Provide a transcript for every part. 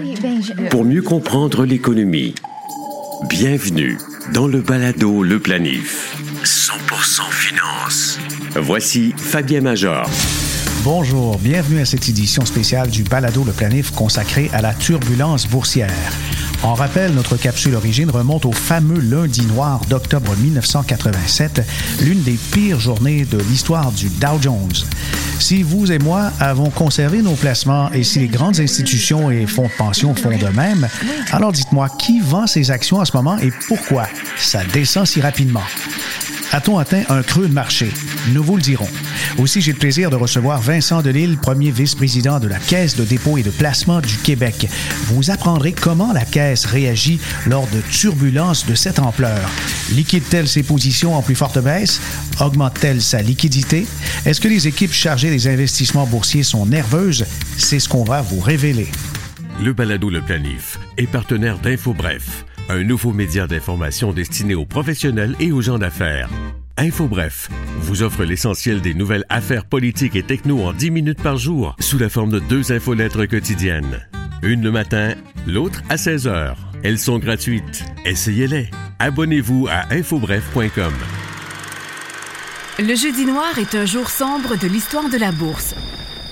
Oui, ben je... Pour mieux comprendre l'économie, bienvenue dans le balado Le Planif. 100% finance. Voici Fabien Major. Bonjour, bienvenue à cette édition spéciale du Balado Le Planif consacrée à la turbulence boursière. En rappel, notre capsule origine remonte au fameux lundi noir d'octobre 1987, l'une des pires journées de l'histoire du Dow Jones. Si vous et moi avons conservé nos placements et si les grandes institutions et fonds de pension font de même, alors dites-moi qui vend ces actions en ce moment et pourquoi? Ça descend si rapidement. A-t-on atteint un creux de marché? Nous vous le dirons. Aussi, j'ai le plaisir de recevoir Vincent Delille, premier vice-président de la Caisse de dépôt et de placement du Québec. Vous apprendrez comment la Caisse réagit lors de turbulences de cette ampleur. Liquide-t-elle ses positions en plus forte baisse? Augmente-t-elle sa liquidité? Est-ce que les équipes chargées des investissements boursiers sont nerveuses? C'est ce qu'on va vous révéler. Le balado Le Planif est partenaire d'InfoBref un nouveau média d'information destiné aux professionnels et aux gens d'affaires. InfoBref vous offre l'essentiel des nouvelles affaires politiques et techno en 10 minutes par jour sous la forme de deux infolettres quotidiennes. Une le matin, l'autre à 16 heures. Elles sont gratuites. Essayez-les. Abonnez-vous à infobref.com. Le jeudi noir est un jour sombre de l'histoire de la bourse,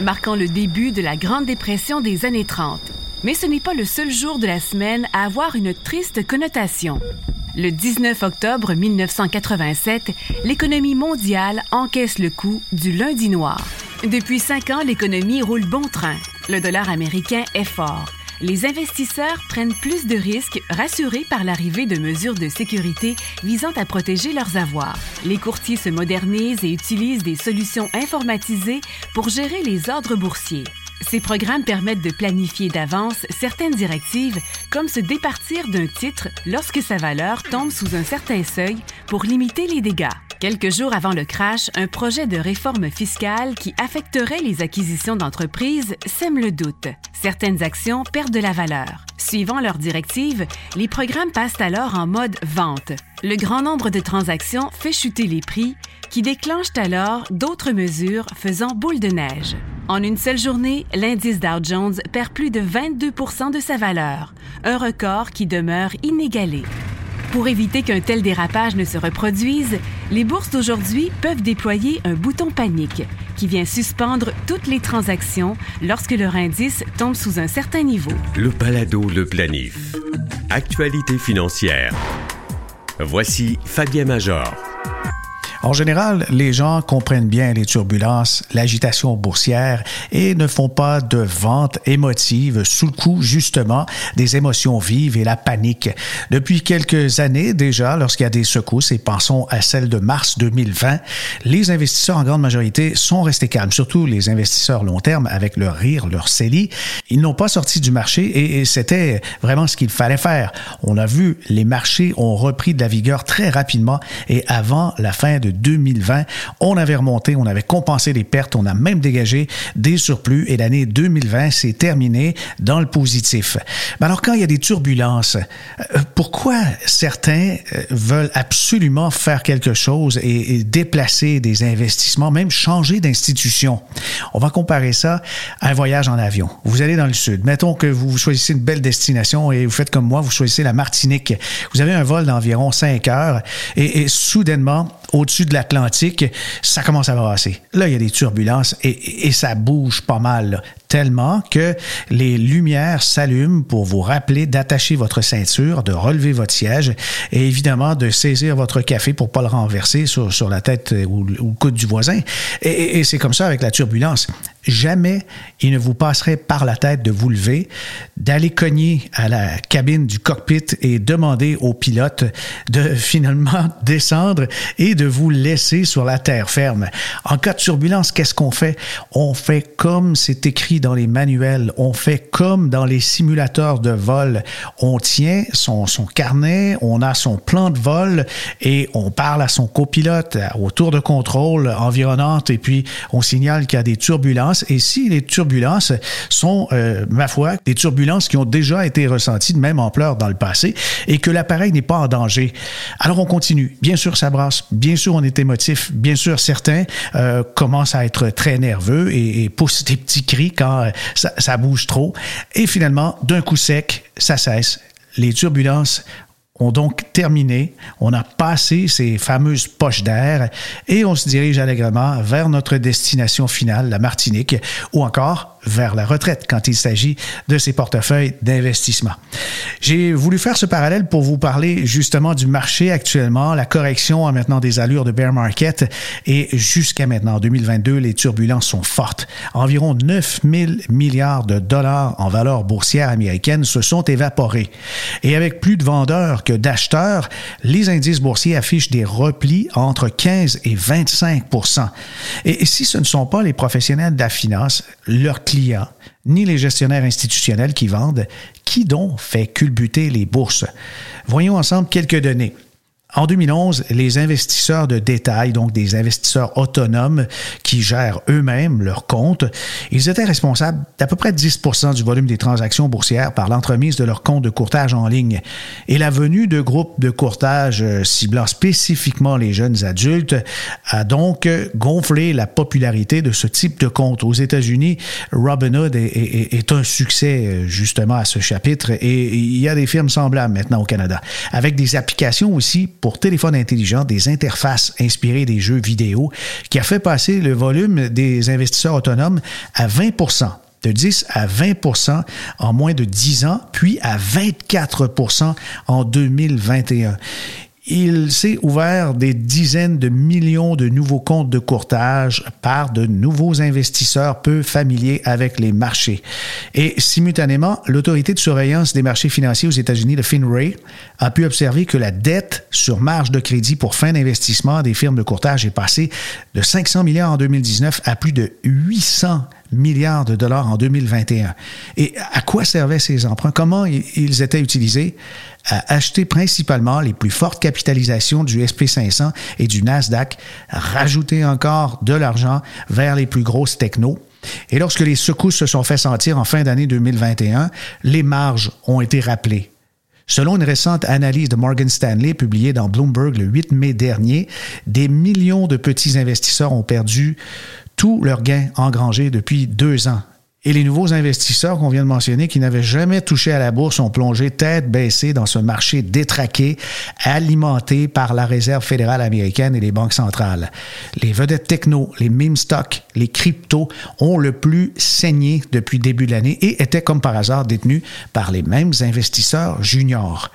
marquant le début de la Grande Dépression des années 30. Mais ce n'est pas le seul jour de la semaine à avoir une triste connotation. Le 19 octobre 1987, l'économie mondiale encaisse le coup du lundi noir. Depuis cinq ans, l'économie roule bon train. Le dollar américain est fort. Les investisseurs prennent plus de risques, rassurés par l'arrivée de mesures de sécurité visant à protéger leurs avoirs. Les courtiers se modernisent et utilisent des solutions informatisées pour gérer les ordres boursiers. Ces programmes permettent de planifier d'avance certaines directives, comme se départir d'un titre lorsque sa valeur tombe sous un certain seuil pour limiter les dégâts. Quelques jours avant le crash, un projet de réforme fiscale qui affecterait les acquisitions d'entreprises sème le doute. Certaines actions perdent de la valeur. Suivant leurs directives, les programmes passent alors en mode vente. Le grand nombre de transactions fait chuter les prix, qui déclenchent alors d'autres mesures faisant boule de neige. En une seule journée, l'indice Dow Jones perd plus de 22 de sa valeur, un record qui demeure inégalé. Pour éviter qu'un tel dérapage ne se reproduise, les bourses d'aujourd'hui peuvent déployer un bouton panique qui vient suspendre toutes les transactions lorsque leur indice tombe sous un certain niveau. Le balado Le Planif. Actualité financière. Voici Fabien Major. En général, les gens comprennent bien les turbulences, l'agitation boursière et ne font pas de vente émotive sous le coup justement des émotions vives et la panique. Depuis quelques années déjà, lorsqu'il y a des secousses, et pensons à celle de mars 2020, les investisseurs en grande majorité sont restés calmes, surtout les investisseurs long terme avec leur rire, leur CELI. Ils n'ont pas sorti du marché et, et c'était vraiment ce qu'il fallait faire. On a vu, les marchés ont repris de la vigueur très rapidement et avant la fin de 2020, on avait remonté, on avait compensé les pertes, on a même dégagé des surplus et l'année 2020 s'est terminée dans le positif. Mais alors quand il y a des turbulences, euh, pourquoi certains euh, veulent absolument faire quelque chose et, déplacer des investissements, même changer d'institution? On va comparer ça à un voyage en avion. Vous allez dans le sud. Mettons que vous choisissez une belle destination et vous faites comme moi, vous choisissez la Martinique. Vous avez un vol d'environ 5 heures et, et soudainement, au-dessus de l'Atlantique, ça commence à brasser. Là, il y a des turbulences et, et ça bouge pas mal tellement que les lumières s'allument pour vous rappeler d'attacher votre ceinture, de relever votre siège et évidemment de saisir votre café pour pas le renverser sur, sur la tête ou, le coude du voisin. Et, et c'est comme ça avec la turbulence. Jamais il ne vous passerait par la tête de vous lever, d'aller cogner à la cabine du cockpit et demander au pilote de finalement descendre et de vous laisser sur la terre ferme. En cas de turbulence, qu'est-ce qu'on fait? On fait comme c'est écrit dans les manuels, on fait comme dans les simulateurs de vol. On tient son, son carnet, on a son plan de vol et on parle à son copilote au tour de contrôle environnante et puis on signale qu'il y a des turbulences Et si les turbulences sont, euh, ma foi, des turbulences qui ont déjà été ressenties de même ampleur dans le passé et que l'appareil n'est pas en danger, alors on continue. Bien sûr, ça brasse. Bien sûr, on est émotif. Bien sûr, certains euh, commencent à être très nerveux et, et poussent des petits cris quand euh, ça, ça bouge trop. Et finalement, d'un coup sec, ça cesse. Les turbulences ont donc terminé. On a passé ces fameuses poches d'air et on se dirige allègrement vers notre destination finale, la Martinique, ou encore vers la retraite quand il s'agit de ces portefeuilles d'investissement. J'ai voulu faire ce parallèle pour vous parler justement du marché actuellement. La correction a maintenant des allures de bear market et jusqu'à maintenant, en 2022, les turbulences sont fortes. Environ 9 000 milliards de dollars en valeur boursière américaine se sont évaporés. Et avec plus de vendeurs que d'acheteurs, les indices boursiers affichent des replis entre 15 et 25 Et si ce ne sont pas les professionnels de la finance, leurs clients, ni les gestionnaires institutionnels qui vendent, qui donc fait culbuter les bourses? Voyons ensemble quelques données. En 2011, les investisseurs de détail, donc des investisseurs autonomes qui gèrent eux-mêmes leurs comptes, ils étaient responsables d'à peu près 10 du volume des transactions boursières par l'entremise de leurs comptes de courtage en ligne. Et la venue de groupes de courtage euh, ciblant spécifiquement les jeunes adultes a donc gonflé la popularité de ce type de compte. Aux États-Unis, Robinhood est, est, est un succès euh, justement à ce chapitre et il y a des firmes semblables maintenant au Canada, avec des applications aussi pour téléphone intelligent des interfaces inspirées des jeux vidéo qui a fait passer le volume des investisseurs autonomes à 20% de 10 à 20% en moins de 10 ans, puis à 24% en 2021 il s'est ouvert des dizaines de millions de nouveaux comptes de courtage par de nouveaux investisseurs peu familiers avec les marchés. Et simultanément, l'autorité de surveillance des marchés financiers aux États-Unis, le FINRA, a pu observer que la dette sur marge de crédit pour fin d'investissement des firmes de courtage est passée de 500 milliards en 2019 à plus de 800 milliards de dollars en 2021. Et à quoi servaient ces emprunts? Comment ils étaient utilisés? À acheter principalement les plus fortes capitalisations du SP500 et du Nasdaq, rajouter encore de l'argent vers les plus grosses technos. Et lorsque les secousses se sont fait sentir en fin d'année 2021, les marges ont été rappelées. Selon une récente analyse de Morgan Stanley publiée dans Bloomberg le 8 mai dernier, des millions de petits investisseurs ont perdu tous leurs gains engrangés depuis deux ans et les nouveaux investisseurs qu'on vient de mentionner, qui n'avaient jamais touché à la bourse, ont plongé tête baissée dans ce marché détraqué, alimenté par la Réserve fédérale américaine et les banques centrales. Les vedettes techno, les meme stocks, les cryptos ont le plus saigné depuis début de l'année et étaient comme par hasard détenus par les mêmes investisseurs juniors.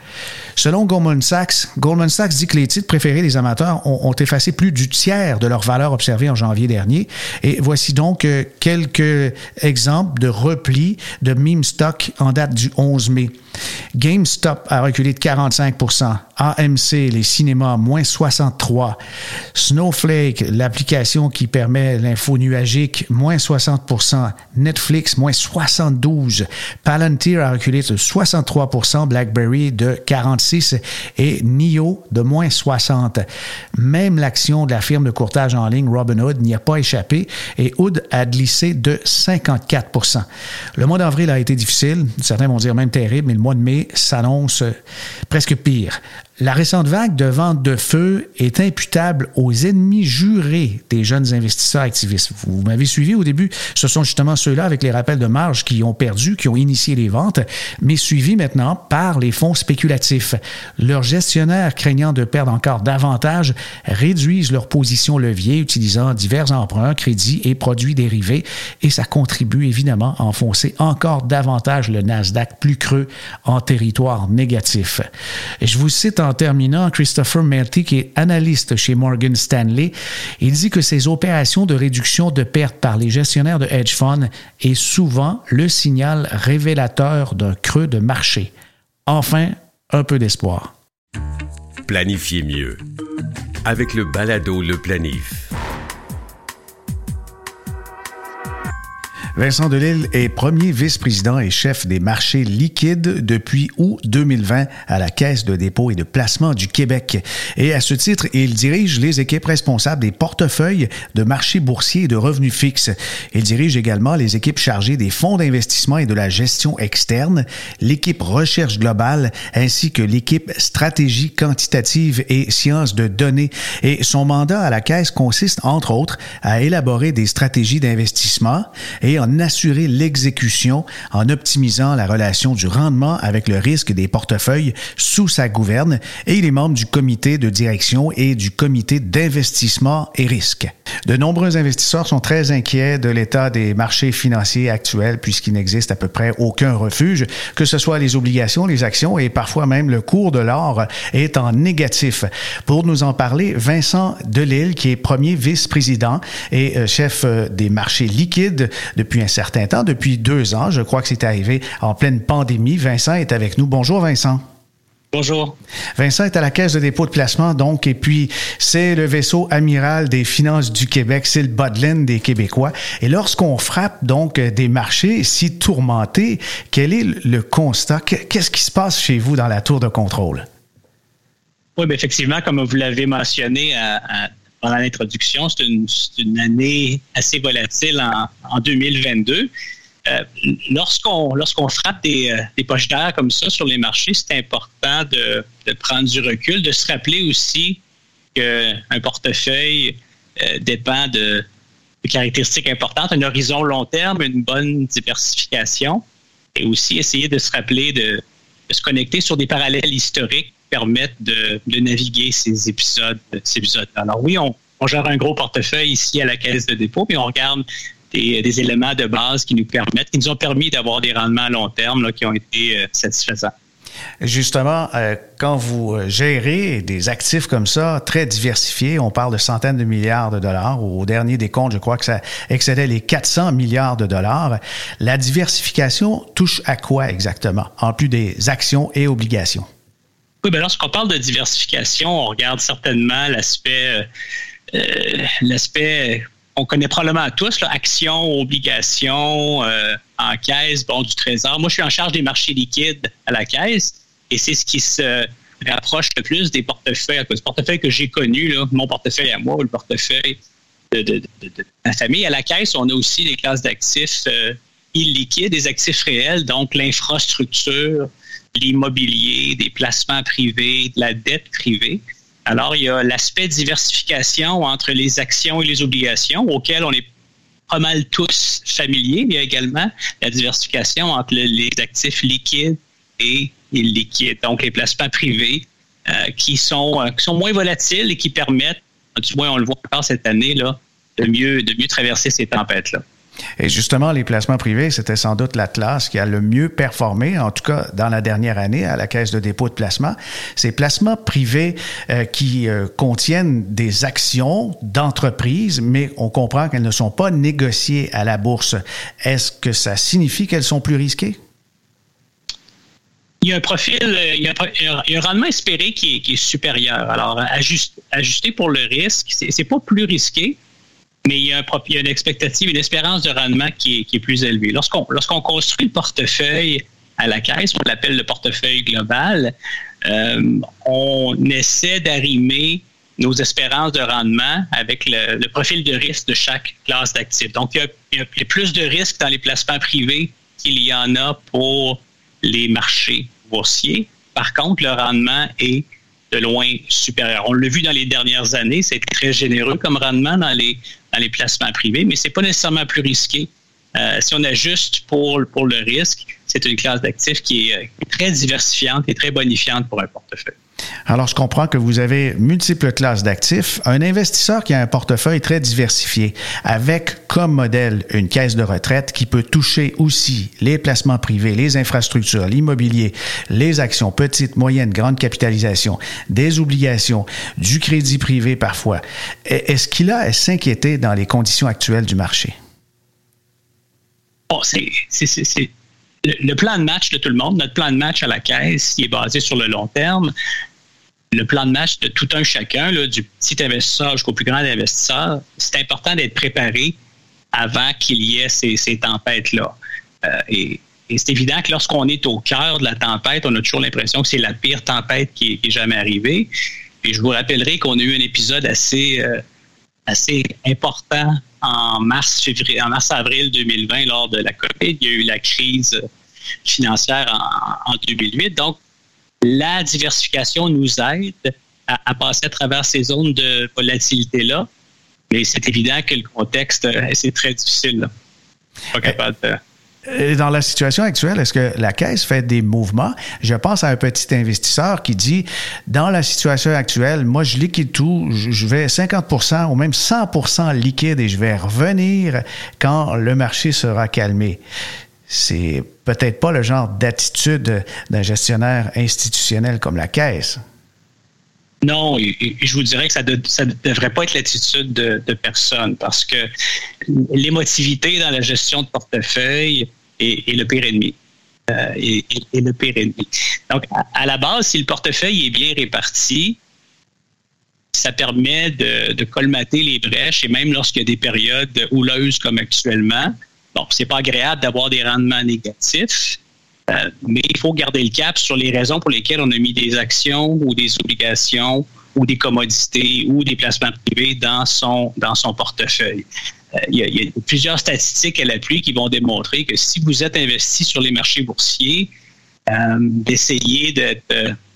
Selon Goldman Sachs, Goldman Sachs dit que les titres préférés des amateurs ont, ont effacé plus du tiers de leur valeur observée en janvier dernier. Et voici donc euh, quelques exemples de repli de meme stock en date du 11 mai. GameStop a reculé de 45 AMC, les cinémas, moins 63 Snowflake, l'application qui permet l'info nuagique, moins 60% Netflix, moins 72 Palantir a reculé de 63% BlackBerry de 46 et NIO de moins 60 Même l'action de la firme de courtage en ligne Robinhood n'y a pas échappé et Hood a glissé de 54% Le mois d'avril a été difficile, certains vont dire même terrible, mais le mois de mai s'annonce presque pire. La récente vague de vente de feu est imputable aux ennemis jurés des jeunes investisseurs activistes. Vous m'avez suivi au début, ce sont justement ceux-là avec les rappels de marge qui ont perdu, qui ont initié les ventes, mais suivis maintenant par les fonds spéculatifs. Leurs gestionnaires, craignant de perdre encore davantage, réduisent leur position levier utilisant divers emprunts, crédits et produits dérivés, et ça contribue évidemment à enfoncer encore davantage le Nasdaq plus creux en territoire négatif. je vous cite en terminant, Christopher Melty, qui est analyste chez Morgan Stanley, il dit que ces opérations de réduction de pertes par les gestionnaires de hedge funds est souvent le signal révélateur d'un creux de marché. Enfin, un peu d'espoir. Planifiez mieux avec le balado Le Planif. Vincent Delille est premier vice-président et chef des marchés liquides depuis août 2020 à la Caisse de dépôt et de placement du Québec. Et à ce titre, il dirige les équipes responsables des portefeuilles de marchés boursiers et de revenus fixes. Il dirige également les équipes chargées des fonds d'investissement et de la gestion externe, l'équipe recherche globale ainsi que l'équipe stratégie quantitative et sciences de données. Et son mandat à la Caisse consiste, entre autres, à élaborer des stratégies d'investissement et en assurer l'exécution en optimisant la relation du rendement avec le risque des portefeuilles sous sa gouverne et il est membre du comité de direction et du comité d'investissement et risque. De nombreux investisseurs sont très inquiets de l'état des marchés financiers actuels puisqu'il n'existe à peu près aucun refuge, que ce soit les obligations, les actions et parfois même le cours de l'or est en négatif. Pour nous en parler, Vincent Delille, qui est premier vice-président et euh, chef euh, des marchés liquides depuis un certain temps, depuis deux ans. Je crois que c'est arrivé en pleine pandémie. Vincent est avec nous. Bonjour Vincent. Bonjour. Vincent est à la Caisse de dépôt de placement, donc, et puis c'est le vaisseau amiral des finances du Québec, c'est le Bodlin des Québécois. Et lorsqu'on frappe donc des marchés si tourmentés, quel est le constat? Qu'est-ce qui se passe chez vous dans la tour de contrôle? Oui, bien effectivement, comme vous l'avez mentionné pendant l'introduction, c'est une, année assez volatile en 2022. Euh, lorsqu'on frappe des, euh, des poches d'air comme ça sur les marchés, c'est important de, prendre du recul, de se rappeler aussi qu'un portefeuille euh, dépend de, de, caractéristiques importantes, un horizon long terme, une bonne diversification, et aussi essayer de se rappeler de se connecter sur des parallèles historiques qui permettent de, de naviguer ces épisodes, ces épisodes. Alors oui, on, on gère un gros portefeuille ici à la caisse de dépôt, mais on regarde des, éléments de base qui nous permettent, qui nous ont permis d'avoir des rendements à long terme qui ont été euh, satisfaisants. Justement, euh, quand vous euh, gérez des actifs comme ça, très diversifiés, on parle de centaines de milliards de dollars, au dernier des comptes, je crois que ça excédait les 400 milliards de dollars. La diversification touche à quoi exactement, en plus des actions et obligations? Oui, bien lorsqu'on parle de diversification, on regarde certainement l'aspect l'aspect on connaît probablement tous, là, actions, obligations, euh, en caisse, bon, du trésor. Moi, je suis en charge des marchés liquides à la caisse et c'est ce qui se rapproche le plus des portefeuilles, des portefeuilles que j'ai connus, mon portefeuille à moi ou le portefeuille de, ma famille. À la caisse, on a aussi des classes d'actifs euh, illiquides, des actifs réels, donc l'infrastructure, l'immobilier, des placements privés, de la dette privée. Alors, il y a l'aspect diversification entre les actions et les obligations auquel on est pas mal tous familiers. Il y a également la diversification entre les actifs liquides et illiquides, donc les placements privés euh, qui, sont, euh, qui sont moins volatiles et qui permettent, du moins on le voit encore cette année, là, de mieux, de mieux traverser ces tempêtes-là. Et justement, les placements privés, c'était sans doute la classe qui a le mieux performé, en tout cas dans la dernière année, à la Caisse de dépôt de placement. Ces placements privés euh, qui euh, contiennent des actions d'entreprise, mais on comprend qu'elles ne sont pas négociées à la bourse. Est-ce que ça signifie qu'elles sont plus risquées? il y a un profil, euh, il y a un, rendement espéré qui est, supérieur. Alors, ajusté pour le risque, c'est pas plus risqué, mais il y, a un, il y a une expectative, une espérance de rendement qui est, qui est plus élevée. Lorsqu'on construit le portefeuille à la caisse, on l'appelle le portefeuille global, euh, on essaie d'arrimer nos espérances de rendement avec le, le, profil de risque de chaque classe d'actifs. Donc, il y, a, il y, a, plus de risques dans les placements privés qu'il y en a pour les marchés boursiers. Par contre, le rendement est de loin supérieur. On l'a vu dans les dernières années, c'est très généreux comme rendement dans les, dans les placements privés, mais c'est pas nécessairement plus risqué. Euh, si on ajuste pour, pour le risque, c'est une classe d'actifs qui est, très diversifiante et très bonifiante pour un portefeuille. Alors, je comprends que vous avez multiples classes d'actifs. Un investisseur qui a un portefeuille très diversifié, avec comme modèle une caisse de retraite qui peut toucher aussi les placements privés, les infrastructures, l'immobilier, les actions petites, moyennes, grandes capitalisations, des obligations, du crédit privé parfois. Est-ce qu'il a à s'inquiéter dans les conditions actuelles du marché? C'est le, plan de match de tout le monde, notre plan de match à la caisse, il est basé sur le long terme. Le plan de match de tout un chacun, du petit investisseur jusqu'au plus grand investisseur, c'est important d'être préparé avant qu'il y ait ces, tempêtes-là. et, c'est évident que lorsqu'on est au cœur de la tempête, on a toujours l'impression que c'est la pire tempête qui est, jamais arrivée. Et je vous rappellerai qu'on a eu un épisode assez, assez important en mars, février, en mars-avril 2020 lors de la COVID. Il y a eu la crise financière en, 2008. Donc, la diversification nous aide à, passer à travers ces zones de volatilité-là. Mais c'est évident que le contexte, euh, c'est très difficile. Pas capable de dans la situation actuelle, est-ce que la Caisse fait des mouvements? Je pense à un petit investisseur qui dit, dans la situation actuelle, moi, je liquide tout, je vais 50% ou même 100% liquide et je vais revenir quand le marché sera calmé c'est peut-être pas le genre d'attitude d'un gestionnaire institutionnel comme la Caisse. Non, je vous dirais que ça ne devrait pas être l'attitude de, personne parce que l'émotivité dans la gestion de portefeuille est, le pire ennemi. Euh, le pire ennemi. Donc, à, la base, si le portefeuille est bien réparti, ça permet de, de colmater les brèches et même lorsqu'il y a des périodes houleuses comme actuellement, Bon, c'est pas agréable d'avoir des rendements négatifs, euh, mais il faut garder le cap sur les raisons pour lesquelles on a mis des actions ou des obligations ou des commodités ou des placements privés dans son, dans son portefeuille. Euh, il, y a, plusieurs statistiques à l'appui qui vont démontrer que si vous êtes investi sur les marchés boursiers, euh, d'essayer de,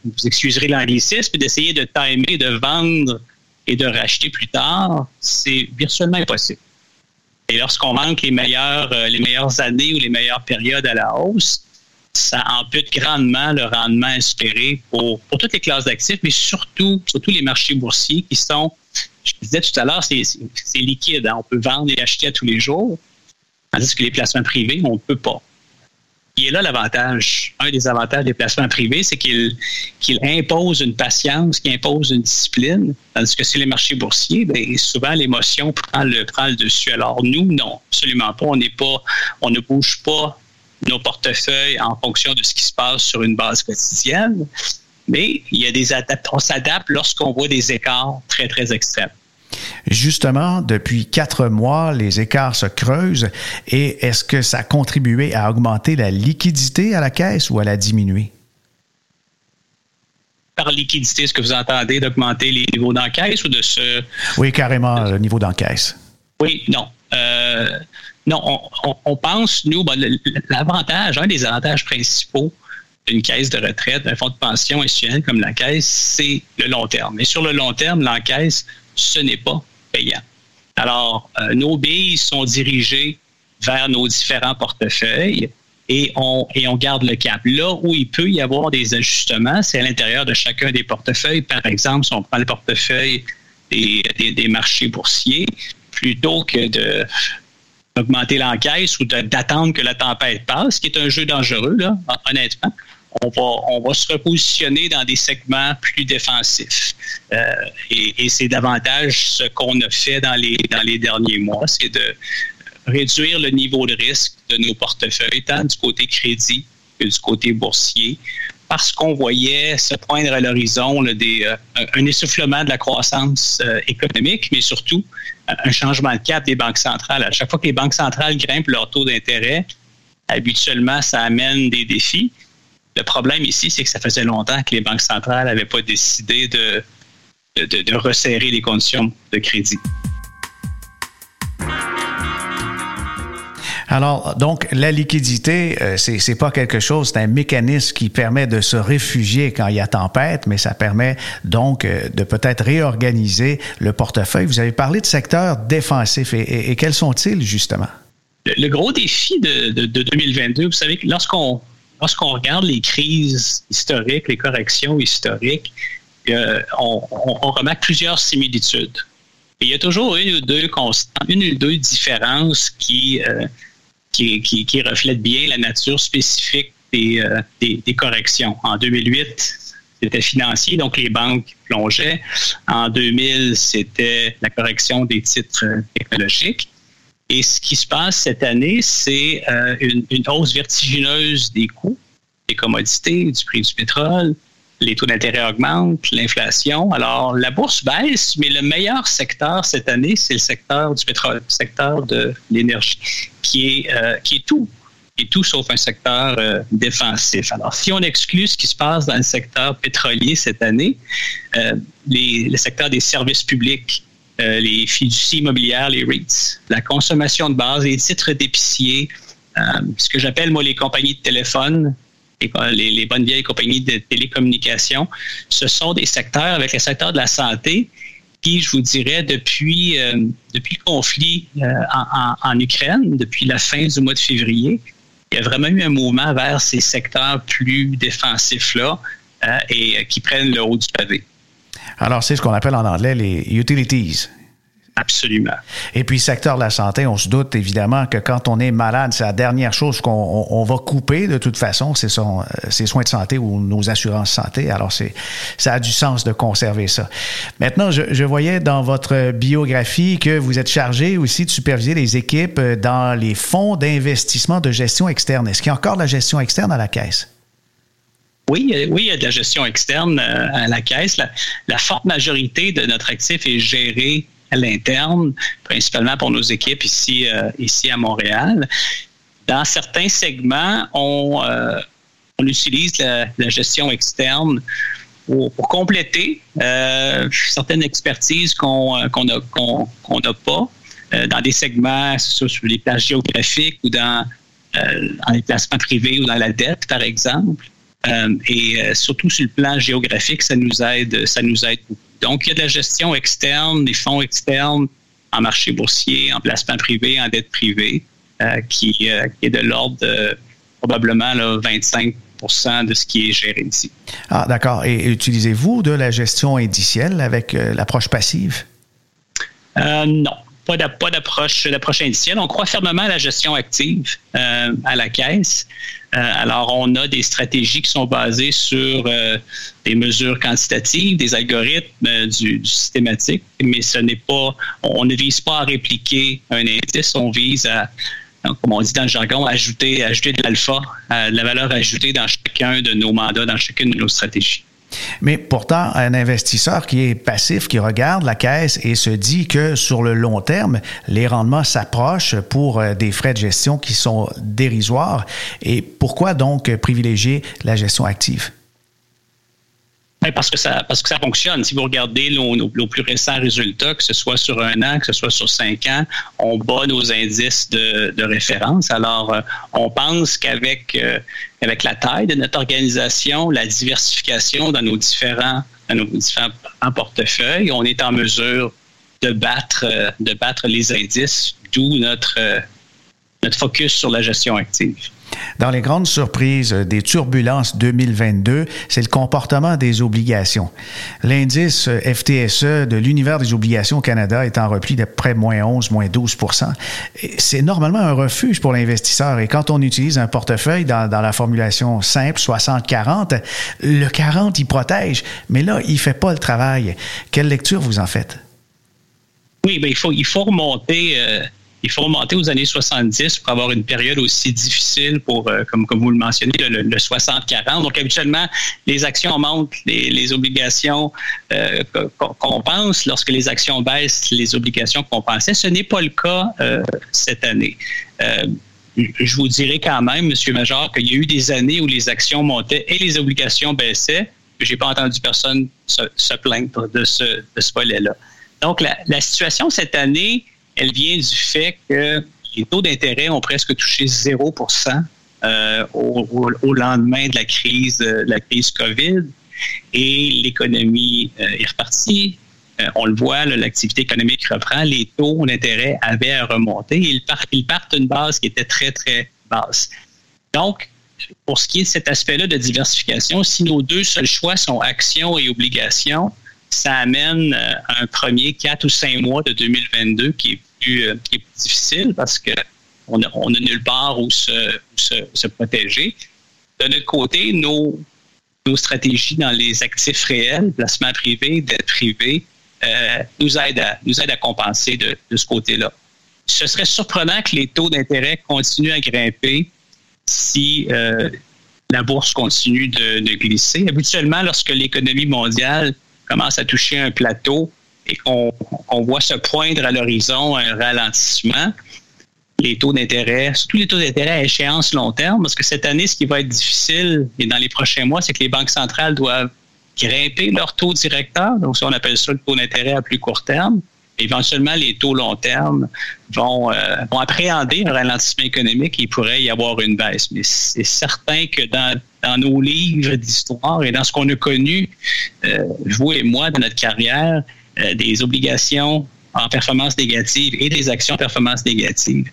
vous excuserez l'anglicisme, d'essayer de timer, de vendre et de racheter plus tard, c'est virtuellement impossible. Et lorsqu'on manque les meilleures, euh, les meilleures années ou les meilleures périodes à la hausse, ça ampute grandement le rendement espéré pour, pour toutes les classes d'actifs, mais surtout, surtout les marchés boursiers qui sont, je disais tout à l'heure, c'est liquide. Hein. On peut vendre et acheter à tous les jours, tandis que les placements privés, on ne peut pas est là l'avantage. Un des avantages des placements privés, c'est qu'il impose une patience, qu'il impose une discipline, tandis que sur les marchés boursiers, bien, souvent l'émotion prend le, prend le dessus. Alors nous, non, absolument pas. On n'est pas, on ne bouge pas nos portefeuilles en fonction de ce qui se passe sur une base quotidienne, mais il y a des on s'adapte lorsqu'on voit des écarts très, très extrêmes. Justement, depuis quatre mois, les écarts se creusent et est-ce que ça a contribué à augmenter la liquidité à la caisse ou à la diminuer? Par liquidité, est-ce que vous entendez d'augmenter les niveaux d'encaisse ou de ce... Oui, carrément, le niveau d'encaisse. Oui, non. Euh, non, on, pense, nous, l'avantage, un des avantages principaux d'une caisse de retraite, d'un fonds de pension institutionnel comme la caisse, c'est le long terme. Et sur le long terme, l'encaisse ce n'est pas payant. Alors, euh, nos billes sont dirigées vers nos différents portefeuilles et on, et on garde le cap. Là où il peut y avoir des ajustements, c'est à l'intérieur de chacun des portefeuilles. Par exemple, si on prend le portefeuille des, des, marchés boursiers, plutôt que de d'augmenter l'encaisse ou d'attendre que la tempête passe, qui est un jeu dangereux, là, honnêtement on va, se repositionner dans des segments plus défensifs. Euh, et, c'est davantage ce qu'on a fait dans les, dans les derniers mois, c'est de réduire le niveau de risque de nos portefeuilles, tant du côté crédit que du côté boursier, parce qu'on voyait se poindre à l'horizon euh, un essoufflement de la croissance euh, économique, mais surtout un changement de cap des banques centrales. À chaque fois que les banques centrales grimpent leur taux d'intérêt, habituellement, ça amène des défis. Le problème ici, c'est que ça faisait longtemps que les banques centrales n'avaient pas décidé de, de, resserrer les conditions de crédit. Alors, donc, la liquidité, euh, ce c'est pas quelque chose, c'est un mécanisme qui permet de se réfugier quand il y a tempête, mais ça permet donc euh, de peut-être réorganiser le portefeuille. Vous avez parlé de secteurs défensifs et, quels sont-ils, justement? Le, gros défi de, de 2022, vous savez, lorsqu'on lorsqu'on regarde les crises historiques, les corrections historiques, euh, on, remarque plusieurs similitudes. il y a toujours une ou deux constantes, une ou deux différences qui, euh, reflètent bien la nature spécifique euh, des, des, corrections. En 2008, c'était financier, donc les banques plongeaient. En 2000, c'était la correction des titres technologiques. Et ce qui se passe cette année, c'est euh, une, hausse vertigineuse des coûts, des commodités, du prix du pétrole, les taux d'intérêt augmentent, l'inflation. Alors, la bourse baisse, mais le meilleur secteur cette année, c'est le secteur du pétrole, le secteur de l'énergie, qui est, euh, qui est tout, qui est tout sauf un secteur euh, défensif. Alors, si on exclut ce qui se passe dans le secteur pétrolier cette année, euh, les, le secteur des services publics, les fiducies immobilières, les REITs, la consommation de base, les titres d'épicier, ce que j'appelle, moi, les compagnies de téléphone, les, bonnes vieilles compagnies de télécommunications, ce sont des secteurs avec le secteur de la santé qui, je vous dirais, depuis, euh, depuis le conflit euh, en, en, Ukraine, depuis la fin du mois de février, il y a vraiment eu un mouvement vers ces secteurs plus défensifs-là euh, et qui prennent le haut du pavé. Alors, c'est ce qu'on appelle en anglais les utilities. Absolument. Et puis, secteur de la santé, on se doute évidemment que quand on est malade, c'est la dernière chose qu'on on, va couper de toute façon, c'est son, euh, ses soins de santé ou nos assurances santé. Alors, c'est, ça a du sens de conserver ça. Maintenant, je, je, voyais dans votre biographie que vous êtes chargé aussi de superviser les équipes dans les fonds d'investissement de gestion externe. Est-ce qu'il y a encore de la gestion externe à la caisse? Oui, oui, il y a de la gestion externe euh, à la caisse. La, forte majorité de notre actif est géré à l'interne, principalement pour nos équipes ici, euh, ici à Montréal. Dans certains segments, on, euh, utilise la, gestion externe pour, compléter euh, certaines expertises qu'on n'a pas dans des segments, sur les plages géographiques ou dans les placements privés ou dans la dette, par exemple. Et surtout sur le plan géographique, ça nous aide, ça nous aide beaucoup. Donc, il y a de la gestion externe, des fonds externes en marché boursier, en placement privé, en dette privée, euh, qui, euh, qui, est de l'ordre de probablement là, 25% de ce qui est géré ici. Ah, d'accord. Et utilisez-vous de la gestion indicielle avec euh, l'approche passive? non pas d'approche indicielle. On croit fermement à la gestion active euh, à la caisse. Euh, alors, on a des stratégies qui sont basées sur euh, des mesures quantitatives, des algorithmes du, systématique, mais ce n'est pas, on ne vise pas à répliquer un indice, on vise à, comme on dit dans le jargon, ajouter, ajouter de l'alpha, de la valeur ajoutée dans chacun de nos mandats, dans chacune de nos stratégies. Mais pourtant, un investisseur qui est passif, qui regarde la caisse et se dit que sur le long terme, les rendements s'approchent pour euh, des frais de gestion qui sont dérisoires. Et pourquoi donc privilégier la gestion active? Parce que ça parce que ça fonctionne. Si vous regardez nos, plus récents résultats, que ce soit sur un an, que ce soit sur cinq ans, on bat nos indices de, référence. Alors, euh, on pense qu'avec euh, avec la taille de notre organisation, la diversification dans nos différents dans nos différents portefeuilles, on est en mesure de battre euh, de battre les indices, d'où notre notre focus sur la gestion active. Dans les grandes surprises des turbulences 2022, c'est le comportement des obligations. L'indice FTSE de l'univers des obligations au Canada est en repli de près moins 11, moins 12% C'est normalement un refuge pour l'investisseur. Et quand on utilise un portefeuille dans, la formulation simple, 60-40, le 40, il protège. Mais là, il ne fait pas le travail. Quelle lecture vous en faites? Oui, bien, il, faut, il faut remonter. Euh, il faut remonter aux années 70 pour avoir une période aussi difficile pour, euh, comme, vous le mentionnez, le, 60-40. Donc, habituellement, les actions montent, les, obligations euh, compensent. Lorsque les actions baissent, les obligations compensaient. Ce n'est pas le cas euh, cette année. Je vous dirais quand même, M. Major, qu'il y a eu des années où les actions montaient et les obligations baissaient. Je n'ai pas entendu personne se, plaindre de ce, volet-là. Donc, la situation cette année, elle vient du fait que les taux d'intérêt ont presque touché 0% euh, au, lendemain de la crise, de la crise COVID et l'économie euh, est repartie. Euh, on le voit, l'activité économique reprend, les taux d'intérêt avaient à remonter. Ils partent, ils partent d'une base qui était très, très basse. Donc, pour ce qui est de cet aspect-là de diversification, si nos deux seuls choix sont actions et obligations, ça amène un premier quatre ou cinq mois de 2022 qui est euh, qui est plus difficile parce qu'on n'a on a nulle part où se, protéger. De notre côté, nos, stratégies dans les actifs réels, placement privé, dette privée, euh, nous, aident à, nous à compenser de, de ce côté-là. Ce serait surprenant que les taux d'intérêt continuent à grimper si, euh, la bourse continue de, glisser. Habituellement, lorsque l'économie mondiale commence à toucher un plateau et qu'on voit se poindre à l'horizon un ralentissement, les taux d'intérêt, surtout les taux d'intérêt à échéance long terme, parce que cette année, ce qui va être difficile et dans les prochains mois, c'est que les banques centrales doivent grimper leur taux directeur. Donc, ça, on appelle ça le taux d'intérêt à plus court terme. Éventuellement, les taux long terme vont, euh, vont appréhender un ralentissement économique et il pourrait y avoir une baisse. Mais c'est certain que dans, dans nos livres d'histoire et dans ce qu'on a connu, euh, vous et moi, dans notre carrière, euh, des obligations en performance négative et des actions en performance négative,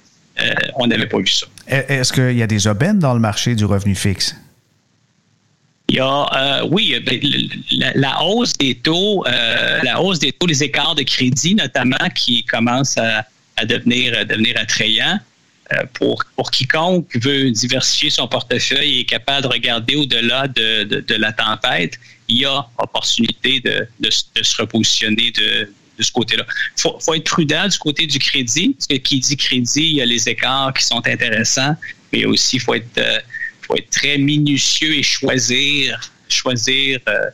on n'avait pas vu ça. Est-ce qu'il y a des aubaines dans le marché du revenu fixe? Il y a, euh, oui, ben, la, hausse des taux, euh, la hausse des taux, les écarts de crédit notamment qui commencent à, devenir, devenir attrayants. Euh, pour, pour quiconque veut diversifier son portefeuille et est capable de regarder au-delà de, de, la tempête, il y a opportunité de, se repositionner de, ce côté-là. Il faut, être prudent du côté du crédit, parce que qui dit crédit, il y a les écarts qui sont intéressants, mais aussi il faut être faut être très minutieux et choisir, choisir euh,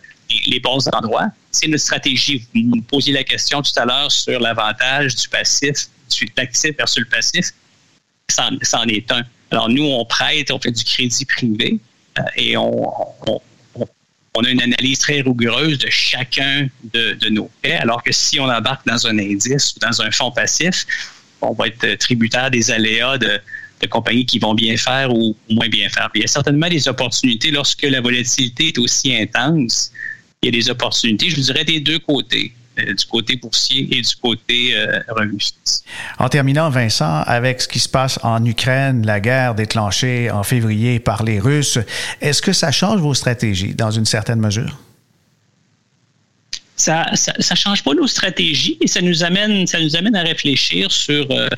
les, bons endroits. C'est une stratégie. Vous me posiez la question tout à l'heure sur l'avantage du passif, du l'actif versus le passif. C'en est un. Alors, nous, on prête, on fait du crédit privé euh, et on, on, a une analyse très rigoureuse de chacun de, nos prêts, alors que si on embarque dans un indice ou dans un fonds passif, on va être tributaire des aléas de, compagnies qui vont bien faire ou moins bien faire. il y a certainement des opportunités lorsque la volatilité est aussi intense. Il y a des opportunités, je vous dirais, des deux côtés du côté boursier et du côté euh, revenu En terminant, Vincent, avec ce qui se passe en Ukraine, la guerre déclenchée en février par les Russes, est-ce que ça change vos stratégies dans une certaine mesure? Ça ne change pas nos stratégies et ça nous amène, ça nous amène à réfléchir sur euh,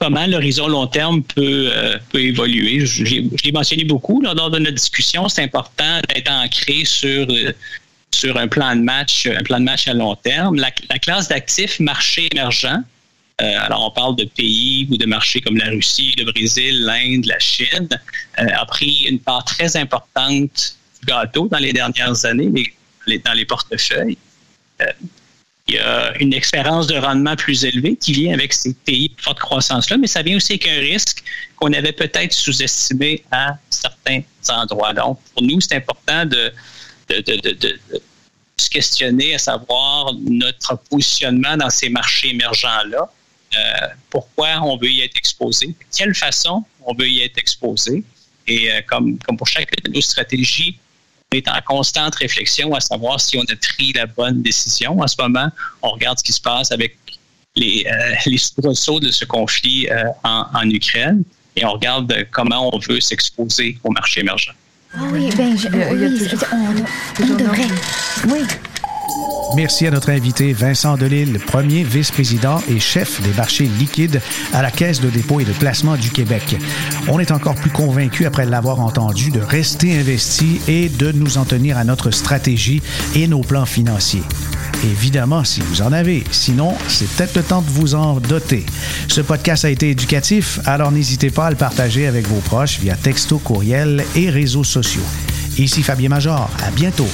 comment l'horizon long terme peut, euh, peut évoluer. Je, l'ai mentionné beaucoup lors de notre discussion. C'est important d'être ancré sur, euh, sur un plan de match, un plan de match à long terme. La, classe d'actifs marché émergent. Euh, alors, on parle de pays ou de marchés comme la Russie, le Brésil, l'Inde, la Chine, a pris une part très importante du gâteau dans les dernières années, dans les portefeuilles il y a une expérience de rendement plus élevée qui vient avec ces pays de forte croissance-là, mais ça vient aussi avec un risque qu'on avait peut-être sous-estimé à certains endroits. Donc, pour nous, c'est important de, se questionner à savoir notre positionnement dans ces marchés émergents-là. Euh, pourquoi on veut y être exposé, de quelle façon on veut y être exposé? Et euh, comme, comme pour chacune de nos stratégies, on est en constante réflexion à savoir si on a pris la bonne décision. En ce moment, on regarde ce qui se passe avec les, euh, les de ce conflit euh, en, en, Ukraine et on regarde comment on veut s'exposer au marché émergent. Ah oui, ben, je, oui, on, on devrait. Oui. Merci à notre invité Vincent Delille, premier vice-président et chef des marchés liquides à la Caisse de dépôt et de placement du Québec. On est encore plus convaincu après l'avoir entendu de rester investi et de nous en tenir à notre stratégie et nos plans financiers. Évidemment, si vous en avez. Sinon, c'est peut-être le temps de vous en doter. Ce podcast a été éducatif, alors n'hésitez pas à le partager avec vos proches via texto, courriel et réseaux sociaux. Ici Fabien Major. À bientôt.